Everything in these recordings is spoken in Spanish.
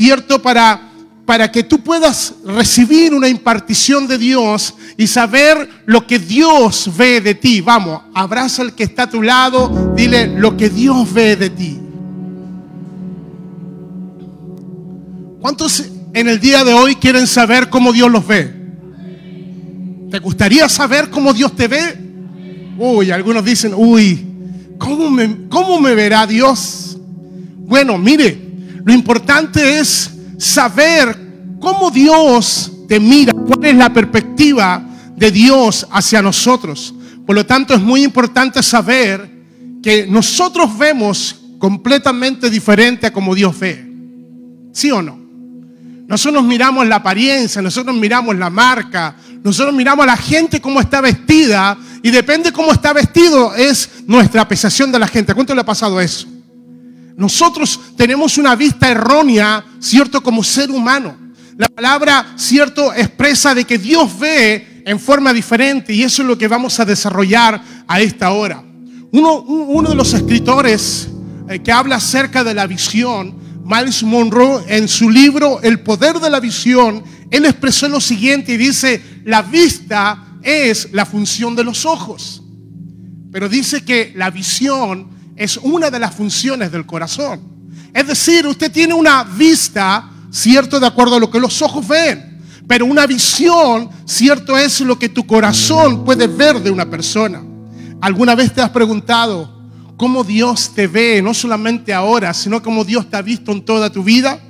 cierto, para, para que tú puedas recibir una impartición de Dios y saber lo que Dios ve de ti. Vamos, abraza al que está a tu lado, dile lo que Dios ve de ti. ¿Cuántos en el día de hoy quieren saber cómo Dios los ve? ¿Te gustaría saber cómo Dios te ve? Uy, algunos dicen, uy, ¿cómo me, cómo me verá Dios? Bueno, mire, lo importante es saber cómo Dios te mira, cuál es la perspectiva de Dios hacia nosotros. Por lo tanto, es muy importante saber que nosotros vemos completamente diferente a como Dios ve. ¿Sí o no? Nosotros miramos la apariencia, nosotros miramos la marca, nosotros miramos a la gente cómo está vestida y depende cómo está vestido es nuestra apreciación de la gente. ¿Cuánto le ha pasado eso? Nosotros tenemos una vista errónea, cierto, como ser humano. La palabra, cierto, expresa de que Dios ve en forma diferente y eso es lo que vamos a desarrollar a esta hora. Uno, de los escritores eh, que habla acerca de la visión Miles Monroe en su libro El poder de la visión, él expresó lo siguiente y dice, la vista es la función de los ojos, pero dice que la visión es una de las funciones del corazón. Es decir, usted tiene una vista, cierto, de acuerdo a lo que los ojos ven, pero una visión, cierto, es lo que tu corazón puede ver de una persona. ¿Alguna vez te has preguntado, cómo Dios te ve, no solamente ahora, sino como Dios te ha visto en toda tu vida.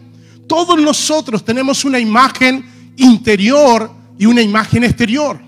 Todos nosotros tenemos una imagen interior y una imagen exterior.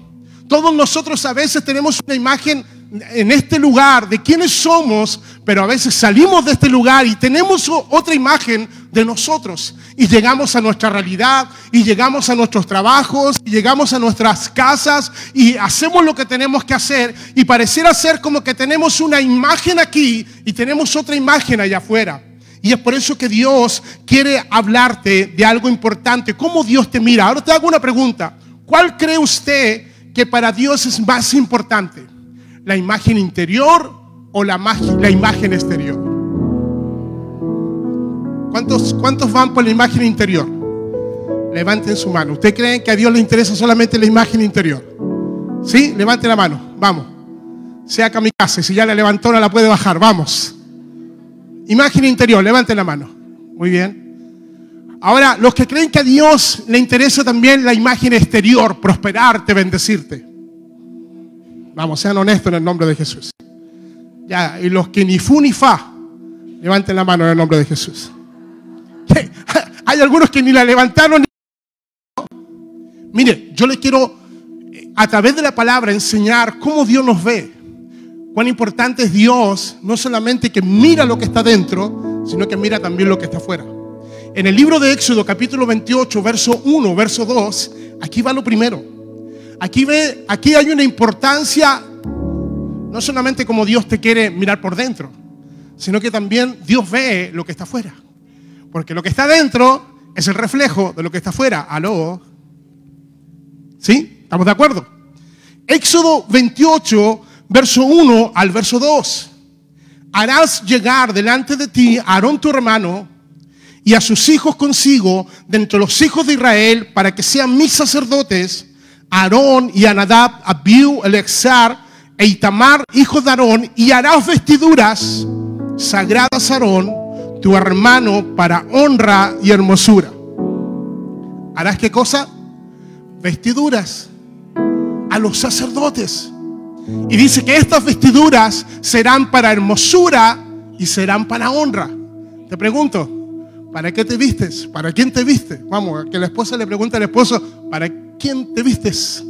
Todos nosotros a veces tenemos una imagen en este lugar de quiénes somos, pero a veces salimos de este lugar y tenemos otra imagen de nosotros. Y llegamos a nuestra realidad, y llegamos a nuestros trabajos, llegamos a nuestras casas, y hacemos lo que tenemos que hacer, y pareciera ser como que tenemos una imagen aquí y tenemos otra imagen allá afuera. Y es por eso que Dios quiere hablarte de algo importante, cómo Dios te mira. Ahora te hago una pregunta. ¿Cuál cree usted que para Dios es más importante? ¿La imagen interior o la, la imagen exterior? ¿Cuántos, ¿Cuántos van por la imagen interior? Levanten su mano. ¿Usted cree que a Dios le interesa solamente la imagen interior? ¿Sí? Levante la mano. Vamos. Sea kamikaze. Si ya la levantó, no la puede bajar. Vamos. Imagen interior. Levante la mano. Muy bien. Ahora, los que creen que a Dios le interesa también la imagen exterior, prosperarte, bendecirte. Vamos, sean honestos en el nombre de Jesús. Ya, y los que ni fu ni fa, levanten la mano en el nombre de Jesús. Hay algunos que ni la levantaron. Mire, yo le quiero a través de la palabra enseñar cómo Dios nos ve. Cuán importante es Dios, no solamente que mira lo que está dentro, sino que mira también lo que está afuera. En el libro de Éxodo, capítulo 28, verso 1, verso 2, aquí va lo primero. Aquí, ve, aquí hay una importancia, no solamente como Dios te quiere mirar por dentro, sino que también Dios ve lo que está afuera. Porque lo que está dentro es el reflejo de lo que está afuera. ¿Aló? ¿Sí? ¿Estamos de acuerdo? Éxodo 28, verso 1 al verso 2. Harás llegar delante de ti a Aarón tu hermano y a sus hijos consigo de entre los hijos de Israel para que sean mis sacerdotes, Aarón y Anadab, Abiu, Elexar e Itamar, hijos de Aarón, y harás vestiduras sagradas Aarón, tu hermano, para honra y hermosura. ¿Harás qué cosa? Vestiduras a los sacerdotes. Y dice que estas vestiduras serán para hermosura y serán para honra. Te pregunto, ¿Para qué te vistes? ¿Para quién te vistes? Vamos, que la esposa le pregunte al esposo, ¿para quién te vistes?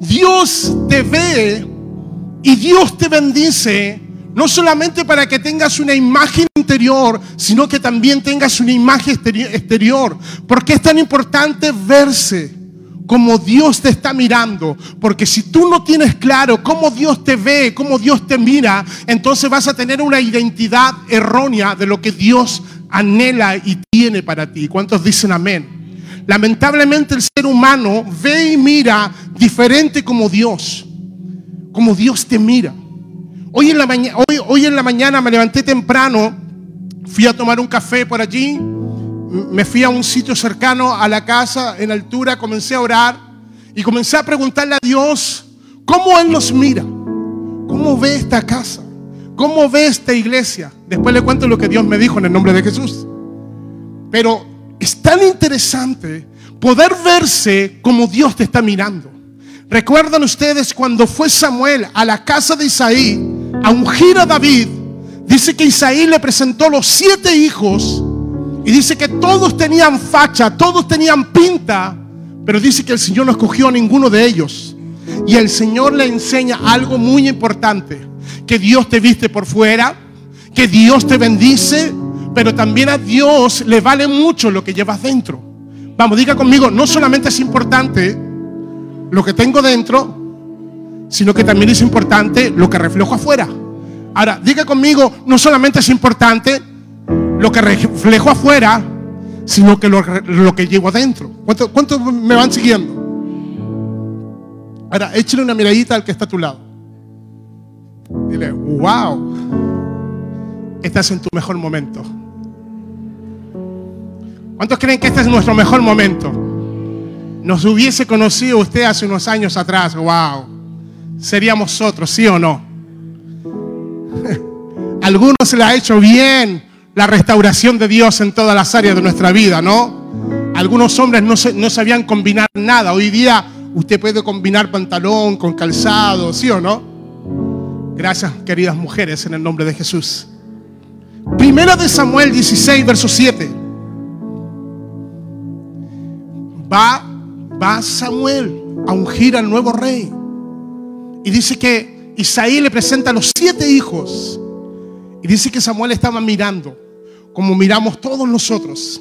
Dios te ve y Dios te bendice, no solamente para que tengas una imagen interior, sino que también tengas una imagen exterior. Porque es tan importante verse como Dios te está mirando. Porque si tú no tienes claro cómo Dios te ve, cómo Dios te mira, entonces vas a tener una identidad errónea de lo que Dios anhela y tiene para ti. ¿Cuántos dicen amén? Lamentablemente el ser humano ve y mira diferente como Dios, como Dios te mira. Hoy en la, hoy, hoy en la mañana me levanté temprano, fui a tomar un café por allí, me fui a un sitio cercano a la casa, en altura, comencé a orar y comencé a preguntarle a Dios cómo Él nos mira, cómo ve esta casa, cómo ve esta iglesia. Después le cuento lo que Dios me dijo en el nombre de Jesús. Pero es tan interesante poder verse como Dios te está mirando. ¿Recuerdan ustedes cuando fue Samuel a la casa de Isaí a ungir a David? Dice que Isaí le presentó los siete hijos y dice que todos tenían facha, todos tenían pinta, pero dice que el Señor no escogió a ninguno de ellos. Y el Señor le enseña algo muy importante, que Dios te viste por fuera, que Dios te bendice, pero también a Dios le vale mucho lo que llevas dentro. Vamos, diga conmigo, no solamente es importante lo que tengo dentro, sino que también es importante lo que reflejo afuera. Ahora, diga conmigo, no solamente es importante lo que reflejo afuera, sino que lo, que llevo adentro. ¿Cuántos me van siguiendo? Ahora, échale una miradita al que está a tu lado. Dile, wow, estás en tu mejor momento. ¿Cuántos creen que este es nuestro mejor momento? Nos hubiese conocido usted hace unos años atrás, wow, seríamos otros, ¿sí o no? Algunos se le ha hecho bien la restauración de Dios en todas las áreas de nuestra vida, ¿no? Algunos hombres no, no sabían combinar nada. Hoy día usted puede combinar pantalón con calzado, ¿sí o no? Gracias, queridas mujeres, en el nombre de Jesús. Primera de Samuel 16, verso 7. Va, va Samuel a ungir al nuevo rey. Y dice que Isaí le presenta a los siete hijos y dice que Samuel estaba mirando, como miramos todos nosotros.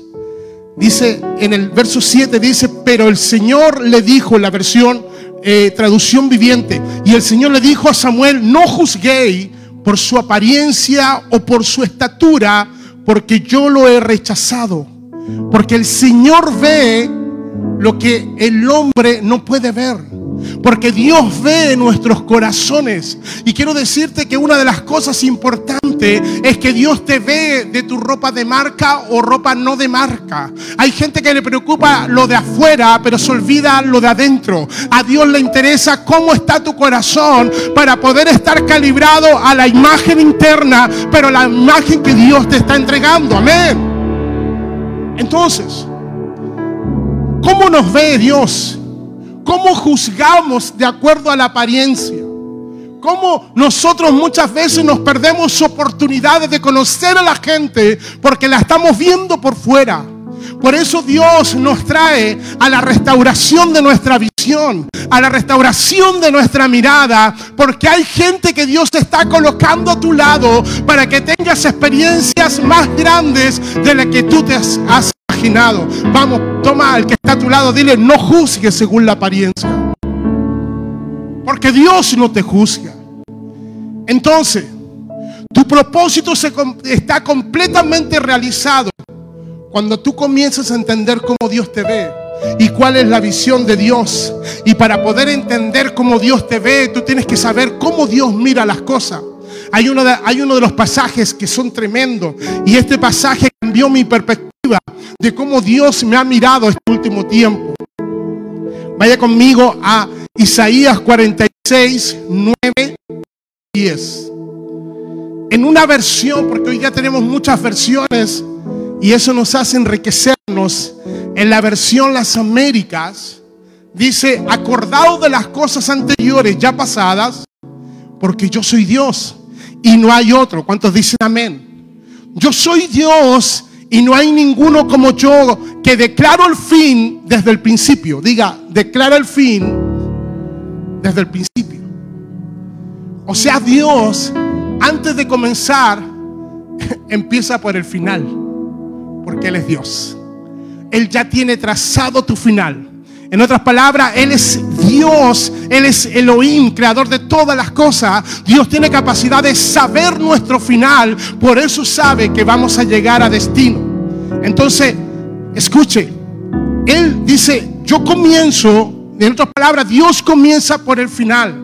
Dice en el verso 7, dice, pero el Señor le dijo, en la versión eh, traducción viviente, y el Señor le dijo a Samuel, no juzguéis por su apariencia o por su estatura, porque yo lo he rechazado. Porque el Señor ve lo que el hombre no puede ver. Porque Dios ve nuestros corazones. Y quiero decirte que una de las cosas importantes es que Dios te ve de tu ropa de marca o ropa no de marca. Hay gente que le preocupa lo de afuera, pero se olvida lo de adentro. A Dios le interesa cómo está tu corazón para poder estar calibrado a la imagen interna, pero la imagen que Dios te está entregando. Amén. Entonces, ¿cómo nos ve Dios? ¿Cómo juzgamos de acuerdo a la apariencia? ¿Cómo nosotros muchas veces nos perdemos oportunidades de conocer a la gente porque la estamos viendo por fuera? Por eso Dios nos trae a la restauración de nuestra visión, a la restauración de nuestra mirada, porque hay gente que Dios está colocando a tu lado para que tengas experiencias más grandes de las que tú te has Vamos, toma al que está a tu lado, dile, no juzgues según la apariencia. Porque Dios no te juzga. Entonces, tu propósito se, está completamente realizado cuando tú comienzas a entender cómo Dios te ve y cuál es la visión de Dios. Y para poder entender cómo Dios te ve, tú tienes que saber cómo Dios mira las cosas. Hay uno de, hay uno de los pasajes que son tremendos y este pasaje cambió mi perspectiva de cómo Dios me ha mirado este último tiempo. Vaya conmigo a Isaías 46, 9, 10. En una versión, porque hoy ya tenemos muchas versiones y eso nos hace enriquecernos. En la versión Las Américas dice, acordado de las cosas anteriores ya pasadas, porque yo soy Dios y no hay otro. ¿Cuántos dicen amén? Yo soy Dios y no hay ninguno como yo que declaro el fin desde el principio. Diga, declara el fin desde el principio. O sea, Dios, antes de comenzar, empieza por el final. Porque Él es Dios. Él ya tiene trazado tu final. En otras palabras, Él es Dios, Él es Elohim, creador de todas las cosas. Dios tiene capacidad de saber nuestro final, por eso sabe que vamos a llegar a destino. Entonces, escuche, Él dice, yo comienzo, en otras palabras, Dios comienza por el final.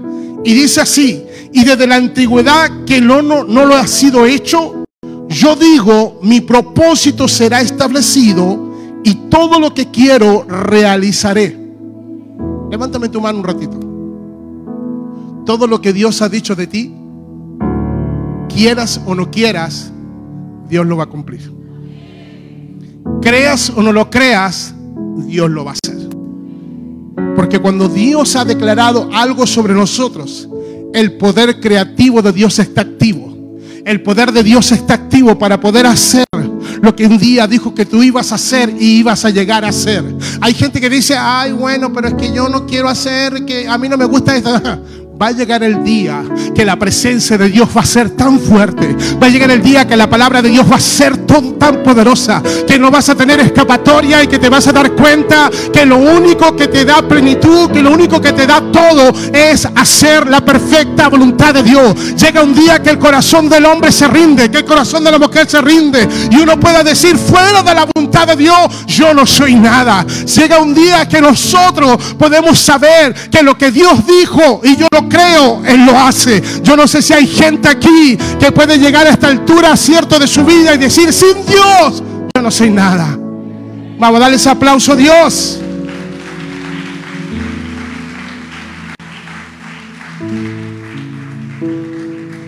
Y dice así, y desde la antigüedad que no, no, no lo ha sido hecho, yo digo, mi propósito será establecido y todo lo que quiero realizaré. Levántame tu mano un ratito. Todo lo que Dios ha dicho de ti, quieras o no quieras, Dios lo va a cumplir. Creas o no lo creas, Dios lo va a hacer. Porque cuando Dios ha declarado algo sobre nosotros, el poder creativo de Dios está activo. El poder de Dios está activo para poder hacer lo que un día dijo que tú ibas a hacer y ibas a llegar a hacer. Hay gente que dice, ay, bueno, pero es que yo no quiero hacer, que a mí no me gusta esto. Va a llegar el día que la presencia de Dios va a ser tan fuerte. Va a llegar el día que la palabra de Dios va a ser tan, poderosa que no vas a tener escapatoria y que te vas a dar cuenta que lo único que te da plenitud, que lo único que te da todo es hacer la perfecta voluntad de Dios. Llega un día que el corazón del hombre se rinde, que el corazón de la mujer se rinde y uno pueda decir fuera de la voluntad de Dios, yo no soy nada. Llega un día que nosotros podemos saber que lo que Dios dijo y yo lo creo, Él lo hace. Yo no sé si hay gente aquí que puede llegar a esta altura, cierto, de su vida y decir, sin Dios, yo no soy nada. Vamos a darle ese aplauso a Dios.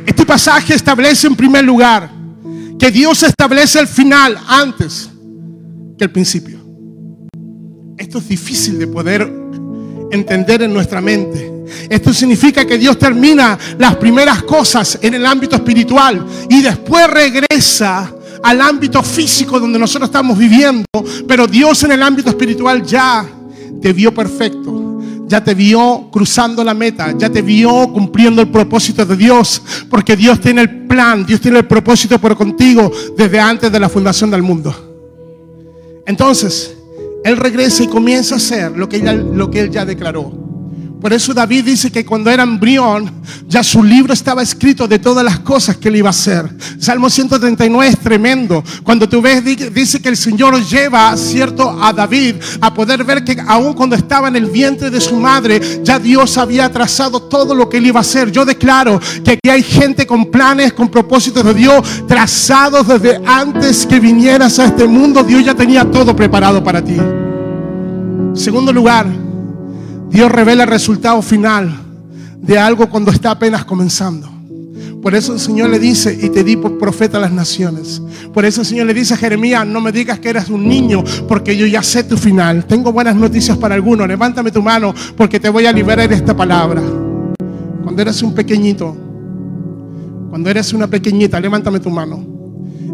Este pasaje establece en primer lugar que Dios establece el final antes que el principio. Esto es difícil de poder entender en nuestra mente. Esto significa que Dios termina las primeras cosas en el ámbito espiritual y después regresa al ámbito físico donde nosotros estamos viviendo, pero Dios en el ámbito espiritual ya te vio perfecto, ya te vio cruzando la meta, ya te vio cumpliendo el propósito de Dios, porque Dios tiene el plan, Dios tiene el propósito por contigo desde antes de la fundación del mundo. Entonces, Él regresa y comienza a hacer lo que, lo que Él ya declaró. Por eso David dice que cuando era embrión, ya su libro estaba escrito de todas las cosas que él iba a hacer. Salmo 139 es tremendo. Cuando tú ves, dice que el Señor lleva, cierto, a David a poder ver que aún cuando estaba en el vientre de su madre, ya Dios había trazado todo lo que él iba a hacer. Yo declaro que aquí hay gente con planes, con propósitos de Dios, trazados desde antes que vinieras a este mundo. Dios ya tenía todo preparado para ti. Segundo lugar, Dios revela el resultado final de algo cuando está apenas comenzando. Por eso el Señor le dice, y te di por profeta a las naciones. Por eso el Señor le dice a Jeremías, no me digas que eres un niño, porque yo ya sé tu final. Tengo buenas noticias para algunos. Levántame tu mano, porque te voy a liberar de esta palabra. Cuando eres un pequeñito, cuando eres una pequeñita, levántame tu mano.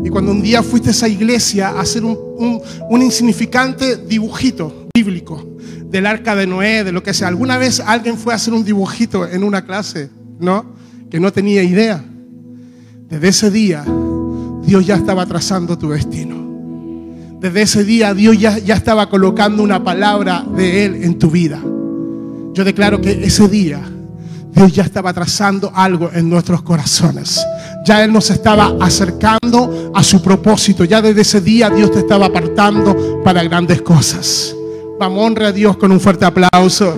Y cuando un día fuiste a esa iglesia a hacer un insignificante dibujito bíblico, del arca de Noé, de lo que sea. ¿Alguna vez alguien fue a hacer un dibujito en una clase? ¿No? Que no tenía idea. Desde ese día, Dios ya estaba trazando tu destino. Desde ese día, Dios ya, ya estaba colocando una palabra de Él en tu vida. Yo declaro que ese día, Dios ya estaba trazando algo en nuestros corazones. Ya Él nos estaba acercando a su propósito. Ya desde ese día Dios te estaba apartando para grandes cosas. Vamos, honra a Dios con un fuerte aplauso.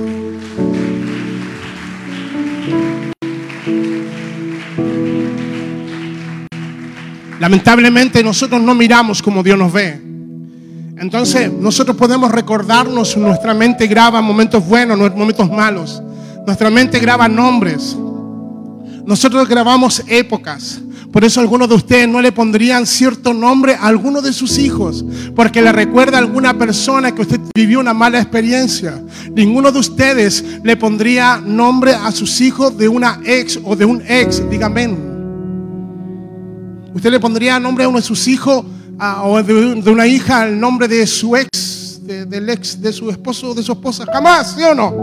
Lamentablemente nosotros no miramos como Dios nos ve. Entonces nosotros podemos recordarnos, nuestra mente graba momentos buenos, momentos malos. Nuestra mente graba nombres. Nosotros grabamos épocas. Por eso algunos de ustedes no le pondrían cierto nombre a alguno de sus hijos, porque le recuerda a alguna persona que usted vivió una mala experiencia. Ninguno de ustedes le pondría nombre a sus hijos de una ex o de un ex, dígame. Usted le pondría nombre a uno de sus hijos o de, una hija el nombre de su ex, del ex de su esposo o de su esposa. Jamás, ¿sí o no?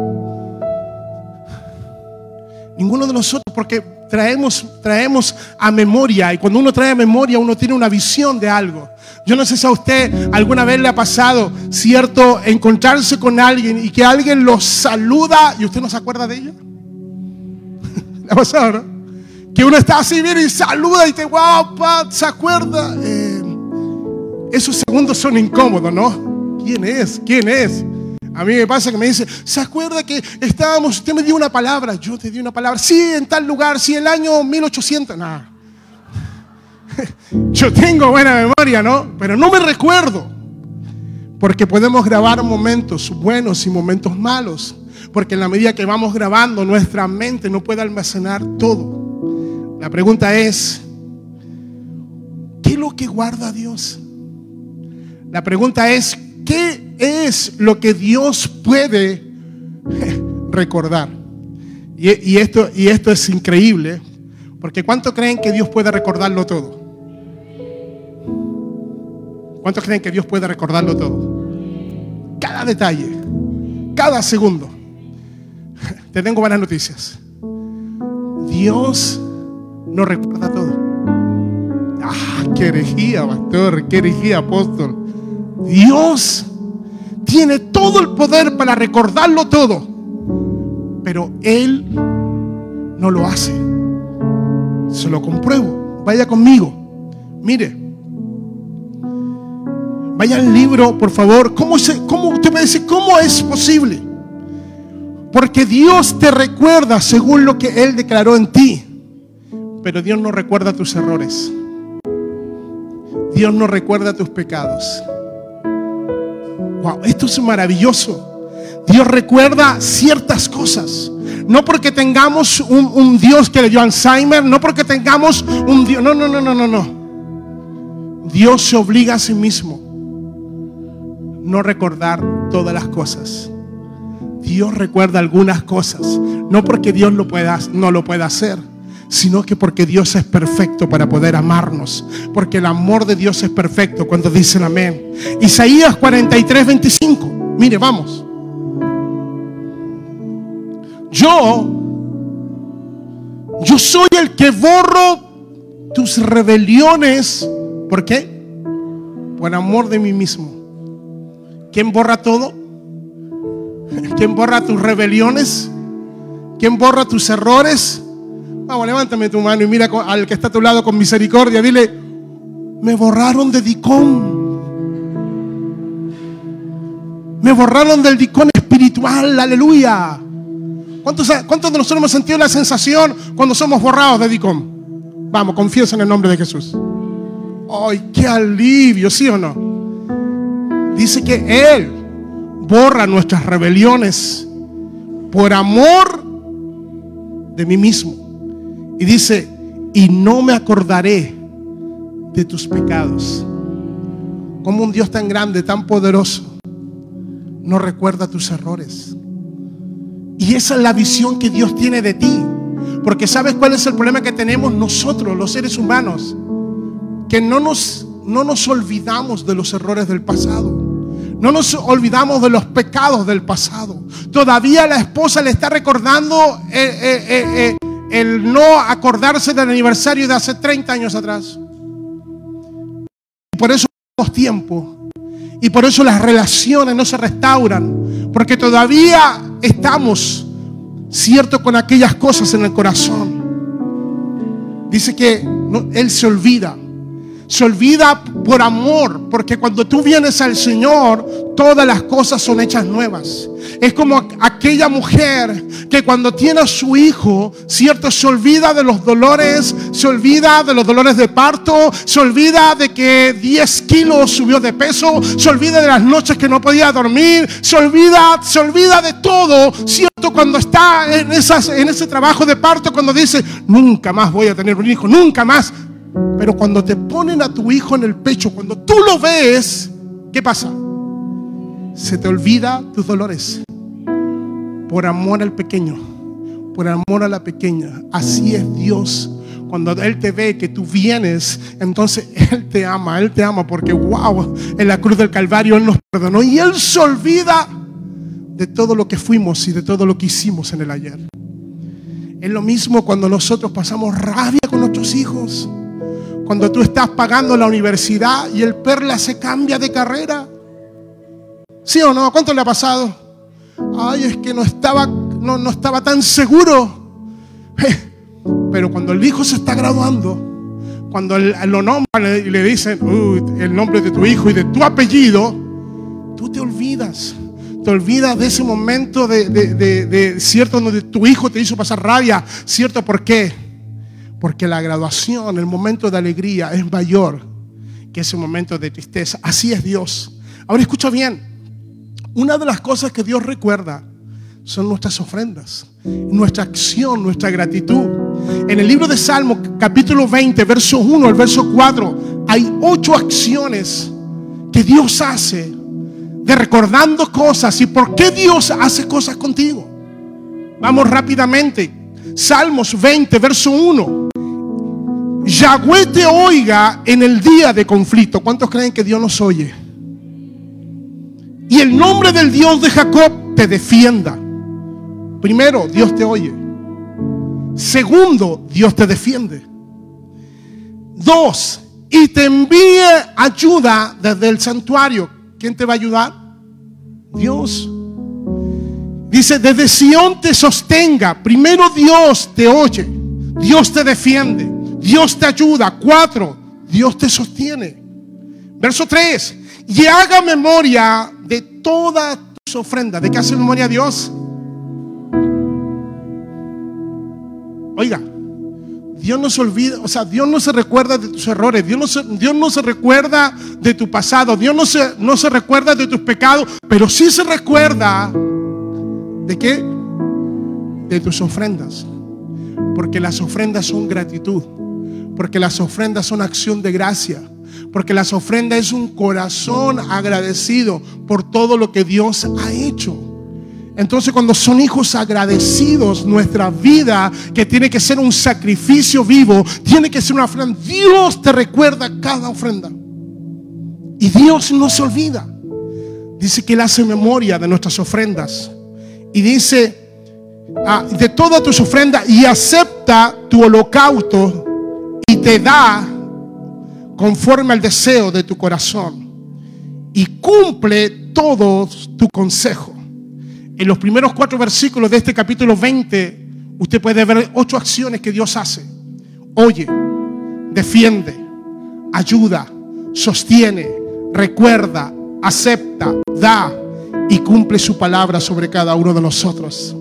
Ninguno de nosotros, porque traemos, traemos a memoria. Y cuando uno trae a memoria, uno tiene una visión de algo. Yo no sé si a usted alguna vez le ha pasado, cierto, encontrarse con alguien y que alguien lo saluda y usted no se acuerda de ella. ¿Le ha pasado, no? Que uno está así, viene y saluda y te, wow, se acuerda. Eh, esos segundos son incómodos, ¿no? ¿Quién es? ¿Quién es? A mí me pasa que me dice, ¿se acuerda que estábamos, usted me dio una palabra? Yo te di una palabra. Sí, en tal lugar, sí, el año 1800. Nada. Yo tengo buena memoria, ¿no? Pero no me recuerdo. Porque podemos grabar momentos buenos y momentos malos. Porque en la medida que vamos grabando, nuestra mente no puede almacenar todo. La pregunta es, ¿qué es lo que guarda Dios? La pregunta es, ¿qué es lo que Dios puede recordar? Y, esto, y esto es increíble, porque ¿cuánto creen que Dios puede recordarlo todo? ¿Cuántos creen que Dios puede recordarlo todo? Cada detalle, cada segundo. Te tengo buenas noticias. Dios no recuerda todo. Ah, qué herejía, pastor, qué herejía, apóstol. Dios tiene todo el poder para recordarlo todo, pero Él no lo hace. Se lo compruebo. Vaya conmigo. Mire. Vaya al libro, por favor. ¿Cómo, se, cómo usted me dice, cómo es posible? Porque Dios te recuerda según lo que Él declaró en ti. Pero Dios no recuerda tus errores. Dios no recuerda tus pecados. Esto es maravilloso. Dios recuerda ciertas cosas. No porque tengamos un, un, Dios que le dio Alzheimer, no porque tengamos un Dios. No, no, no, no, no, no. Dios se obliga a sí mismo no recordar todas las cosas. Dios recuerda algunas cosas, no porque Dios lo pueda, no lo pueda hacer, sino que porque Dios es perfecto para poder amarnos, porque el amor de Dios es perfecto cuando dicen amén. Isaías 43, 25, mire, vamos. Yo, yo soy el que borro tus rebeliones, ¿por qué? Por amor de mí mismo. ¿Quién borra todo? ¿Quién borra tus rebeliones? ¿Quién borra tus errores? Vamos, levántame tu mano y mira al que está a tu lado con misericordia. Dile, me borraron de Dicón. Me borraron del Dicón espiritual. Aleluya. ¿Cuántos, ¿Cuántos de nosotros hemos sentido la sensación cuando somos borrados de Dicón? Vamos, confiesa en el nombre de Jesús. ¡Ay, qué alivio! ¿Sí o no? Dice que Él borra nuestras rebeliones por amor de mí mismo. Y dice, y no me acordaré de tus pecados. Como un Dios tan grande, tan poderoso, no recuerda tus errores. Y esa es la visión que Dios tiene de ti. Porque sabes cuál es el problema que tenemos nosotros, los seres humanos. Que no nos, no nos olvidamos de los errores del pasado. No nos olvidamos de los pecados del pasado. Todavía la esposa le está recordando eh, eh, eh, el no acordarse del aniversario de hace 30 años atrás. Por eso tenemos tiempo. Y por eso las relaciones no se restauran. Porque todavía estamos, cierto, con aquellas cosas en el corazón. Dice que Él se olvida se olvida por amor, porque cuando tú vienes al Señor, todas las cosas son hechas nuevas. Es como aquella mujer que cuando tiene a su hijo, cierto, se olvida de los dolores, se olvida de los dolores de parto, se olvida de que 10 kilos subió de peso, se olvida de las noches que no podía dormir, se olvida, se olvida de todo, cierto, cuando está en, ese trabajo de parto, cuando dice, nunca más voy a tener un hijo, nunca más. Pero cuando te ponen a tu hijo en el pecho, cuando tú lo ves, ¿qué pasa? Se te olvida tus dolores. Por amor al pequeño, por amor a la pequeña. Así es Dios. Cuando Él te ve que tú vienes, entonces Él te ama, Él te ama porque, wow, en la cruz del Calvario Él nos perdonó y Él se olvida de todo lo que fuimos y de todo lo que hicimos en el ayer. Es lo mismo cuando nosotros pasamos rabia con nuestros hijos. Cuando tú estás pagando la universidad y el perla se cambia de carrera. ¿Sí o no? ¿Cuánto le ha pasado? Ay, es que no estaba, no, no estaba tan seguro. Pero cuando el hijo se está graduando, cuando lo nombran y le dicen el nombre de tu hijo y de tu apellido, tú te olvidas. Te olvidas de ese momento de, de, de, de cierto donde tu hijo te hizo pasar rabia. ¿Cierto? ¿Por qué? Porque la graduación, el momento de alegría es mayor que ese momento de tristeza. Así es Dios. Ahora escucha bien. Una de las cosas que Dios recuerda son nuestras ofrendas, nuestra acción, nuestra gratitud. En el libro de Salmo, capítulo 20, verso 1 al verso 4, hay ocho acciones que Dios hace de recordando cosas y por qué Dios hace cosas contigo. Vamos rápidamente. Salmos 20, verso 1. Yahweh te oiga en el día de conflicto. ¿Cuántos creen que Dios nos oye? Y el nombre del Dios de Jacob te defienda. Primero, Dios te oye. Segundo, Dios te defiende. Dos, y te envíe ayuda desde el santuario. ¿Quién te va a ayudar? Dios. Dice, desde Sión te sostenga. Primero Dios te oye. Dios te defiende. Dios te ayuda. Cuatro, Dios te sostiene. Verso 3. Y haga memoria de todas tus ofrendas. ¿De qué hace memoria Dios? Oiga, Dios no se olvida, o sea, Dios no se recuerda de tus errores, Dios no se, Dios no se recuerda de tu pasado, Dios no se, no se recuerda de tus pecados, pero sí se recuerda de qué? De tus ofrendas. Porque las ofrendas son gratitud, porque las ofrendas son acción de gracia, porque las ofrendas es un corazón agradecido por todo lo que Dios ha hecho. Entonces cuando son hijos agradecidos, nuestra vida, que tiene que ser un sacrificio vivo, tiene que ser una ofrenda. Dios te recuerda cada ofrenda. Y Dios no se olvida. Dice que Él hace memoria de nuestras ofrendas. Y dice, ah, de todas tus ofrendas, y acepta tu holocausto te da conforme al deseo de tu corazón. Y cumple todo tu consejo. En los primeros cuatro versículos de este capítulo 20, usted puede ver ocho acciones que Dios hace. Oye, defiende, ayuda, sostiene, recuerda, acepta, da y cumple su palabra sobre cada uno de nosotros.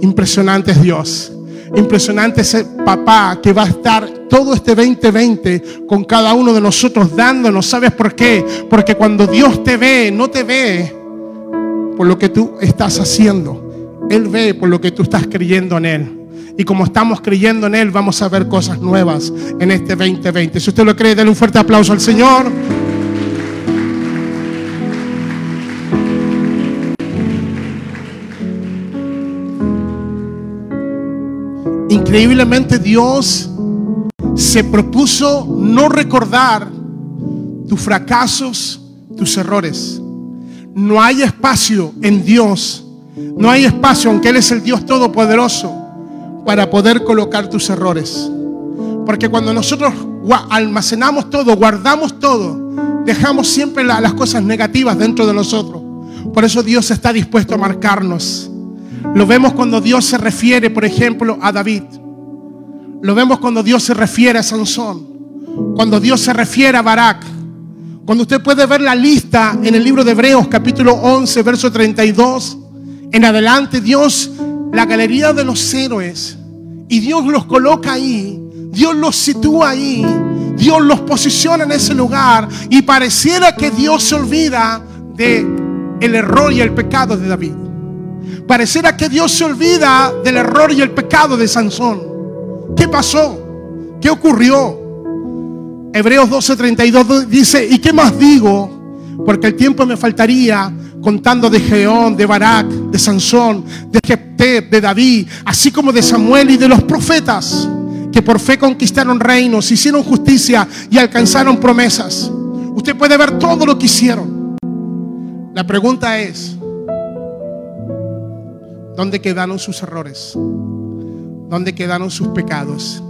Impresionante es Dios. Impresionante ese papá que va a estar todo este 2020 con cada uno de nosotros dándonos. ¿Sabes por qué? Porque cuando Dios te ve, no te ve por lo que tú estás haciendo. Él ve por lo que tú estás creyendo en Él. Y como estamos creyendo en Él, vamos a ver cosas nuevas en este 2020. Si usted lo cree, denle un fuerte aplauso al Señor. Increíblemente Dios se propuso no recordar tus fracasos, tus errores no hay espacio en Dios, no hay espacio, aunque Él es el Dios Todopoderoso, para poder colocar tus errores. Porque cuando nosotros almacenamos todo, guardamos todo, dejamos siempre las cosas negativas dentro de nosotros. Por eso Dios está dispuesto a marcarnos. Lo vemos cuando Dios se refiere, por ejemplo, a David. Lo vemos cuando Dios se refiere a Sansón. Cuando Dios se refiere a Barak. Cuando usted puede ver la lista en el libro de Hebreos capítulo 11, verso 32, en adelante Dios, la galería de los héroes, y Dios los coloca ahí, Dios los sitúa ahí, Dios los posiciona en ese lugar, y pareciera que Dios se olvida de el error y el pecado de David. Pareciera que Dios se olvida del error y el pecado de Sansón. ¿Qué pasó? ¿Qué ocurrió? Hebreos 12:32 dice, ¿y qué más digo? Porque el tiempo me faltaría contando de Geón, de Barak, de Sansón, de Jepté, de David, así como de Samuel y de los profetas que por fe conquistaron reinos, hicieron justicia y alcanzaron promesas. Usted puede ver todo lo que hicieron. La pregunta es, ¿dónde quedaron sus errores? ¿Dónde quedaron sus pecados?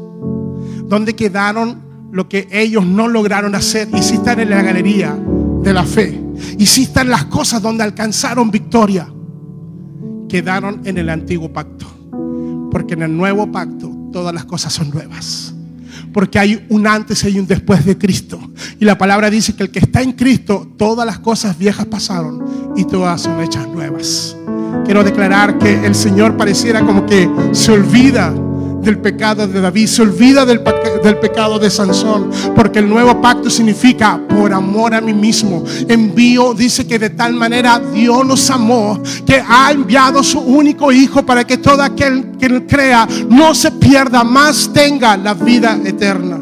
¿Dónde quedaron lo que ellos no lograron hacer. Y si están en la galería de la fe. Y si están las cosas donde alcanzaron victoria. Quedaron en el antiguo pacto. Porque en el nuevo pacto todas las cosas son nuevas. Porque hay un antes y un después de Cristo. Y la palabra dice que el que está en Cristo, todas las cosas viejas pasaron y todas son hechas nuevas. Quiero declarar que el Señor pareciera como que se olvida del pecado de David, se olvida del, pecado de Sansón, porque el nuevo pacto significa por amor a mí mismo. Envío, dice que de tal manera Dios nos amó, que ha enviado su único hijo para que todo aquel que crea no se pierda, más tenga la vida eterna.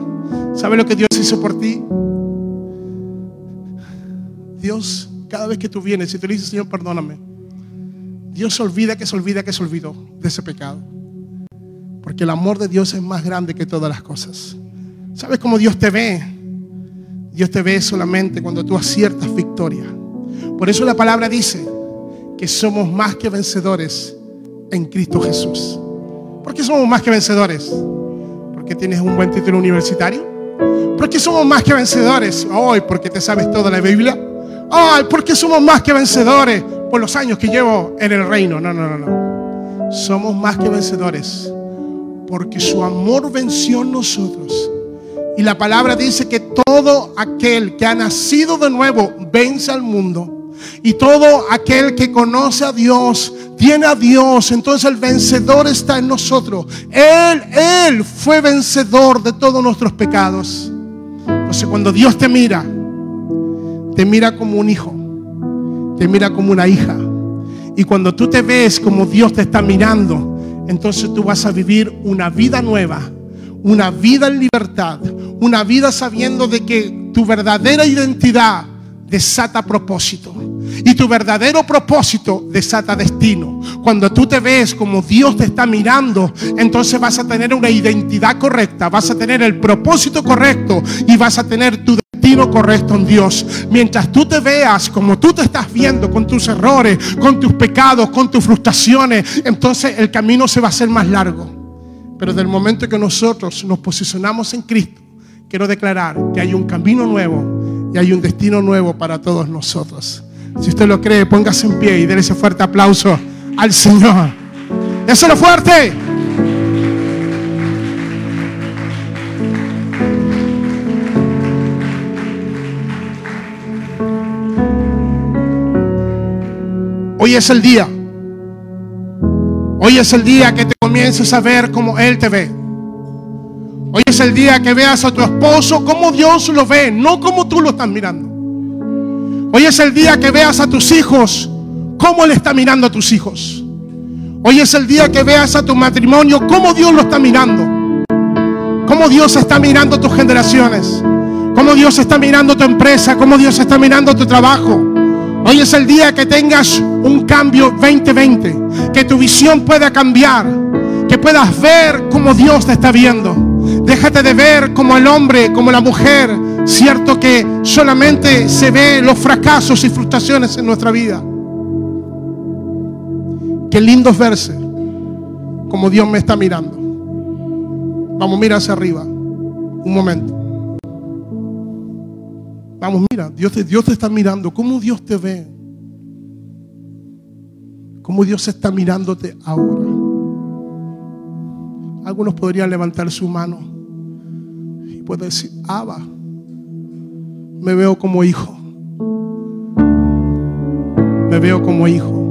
¿Sabe lo que Dios hizo por ti? Dios, cada vez que tú vienes y te dices, Señor, perdóname, Dios olvida que se olvida que se olvidó de ese pecado. Porque el amor de Dios es más grande que todas las cosas. ¿Sabes cómo Dios te ve? Dios te ve solamente cuando tú aciertas victoria. Por eso la palabra dice que somos más que vencedores en Cristo Jesús. ¿Por qué somos más que vencedores? Porque tienes un buen título universitario. ¿Por qué somos más que vencedores? Hoy, porque te sabes toda la Biblia. Ay, porque somos más que vencedores por los años que llevo en el reino. No, no, no, no. Somos más que vencedores porque su amor venció en nosotros. Y la palabra dice que todo aquel que ha nacido de nuevo vence al mundo. Y todo aquel que conoce a Dios, tiene a Dios, entonces el vencedor está en nosotros. Él, Él fue vencedor de todos nuestros pecados. Entonces cuando Dios te mira, te mira como un hijo, te mira como una hija. Y cuando tú te ves como Dios te está mirando, entonces tú vas a vivir una vida nueva, una vida en libertad, una vida sabiendo de que tu verdadera identidad desata propósito. Y tu verdadero propósito desata destino. Cuando tú te ves como Dios te está mirando, entonces vas a tener una identidad correcta, vas a tener el propósito correcto y vas a tener tu correcto en Dios. Mientras tú te veas como tú te estás viendo con tus errores, con tus pecados, con tus frustraciones, entonces el camino se va a hacer más largo. Pero del momento que nosotros nos posicionamos en Cristo, quiero declarar que hay un camino nuevo y hay un destino nuevo para todos nosotros. Si usted lo cree, póngase en pie y déle ese fuerte aplauso al Señor. Eso es lo fuerte. Hoy es el día. Hoy es el día que te comiences a ver como Él te ve. Hoy es el día que veas a tu esposo como Dios lo ve, no como tú lo estás mirando. Hoy es el día que veas a tus hijos como Él está mirando a tus hijos. Hoy es el día que veas a tu matrimonio como Dios lo está mirando. Como Dios está mirando tus generaciones. Como Dios está mirando tu empresa. Como Dios está mirando tu trabajo. Hoy es el día que tengas un cambio 2020, que tu visión pueda cambiar, que puedas ver como Dios te está viendo. Déjate de ver como el hombre, como la mujer, cierto que solamente se ve los fracasos y frustraciones en nuestra vida. Qué lindo es verse como Dios me está mirando. Vamos, mira hacia arriba. Un momento. Vamos, mira, Dios te, Dios te está mirando. ¿Cómo Dios te ve? ¿Cómo Dios está mirándote ahora? Algunos podrían levantar su mano y pueden decir, Abba, me veo como hijo. Me veo como hijo.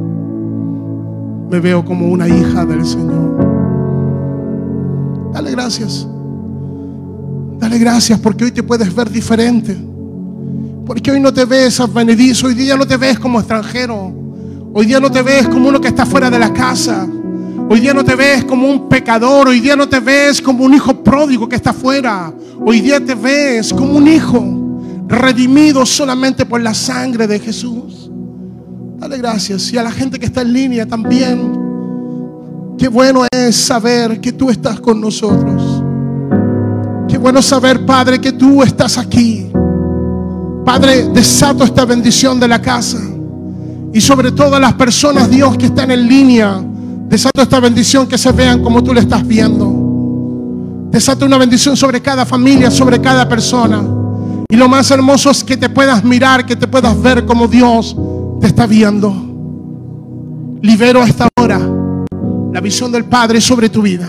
Me veo como una hija del Señor. Dale gracias. Dale gracias porque hoy te puedes ver diferente. Porque hoy no te ves advenedizo, hoy día no te ves como extranjero. Hoy día no te ves como uno que está fuera de la casa. Hoy día no te ves como un pecador. Hoy día no te ves como un hijo pródigo que está fuera. Hoy día te ves como un hijo redimido solamente por la sangre de Jesús. Dale gracias. Y a la gente que está en línea también. Qué bueno es saber que tú estás con nosotros. Qué bueno saber, Padre, que tú estás aquí. Padre, desato esta bendición de la casa. Y sobre todas las personas, Dios, que están en línea, desato esta bendición que se vean como tú le estás viendo. Desato una bendición sobre cada familia, sobre cada persona. Y lo más hermoso es que te puedas mirar, que te puedas ver como Dios te está viendo. Libero a esta hora la visión del Padre sobre tu vida.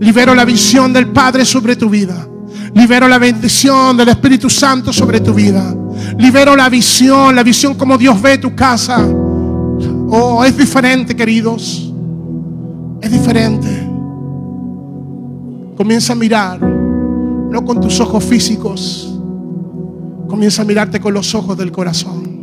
Libero la visión del Padre sobre tu vida. Libero la bendición del Espíritu Santo sobre tu vida. Libero la visión, la visión como Dios ve tu casa. Oh, es diferente, queridos. Es diferente. Comienza a mirar, no con tus ojos físicos, comienza a mirarte con los ojos del corazón.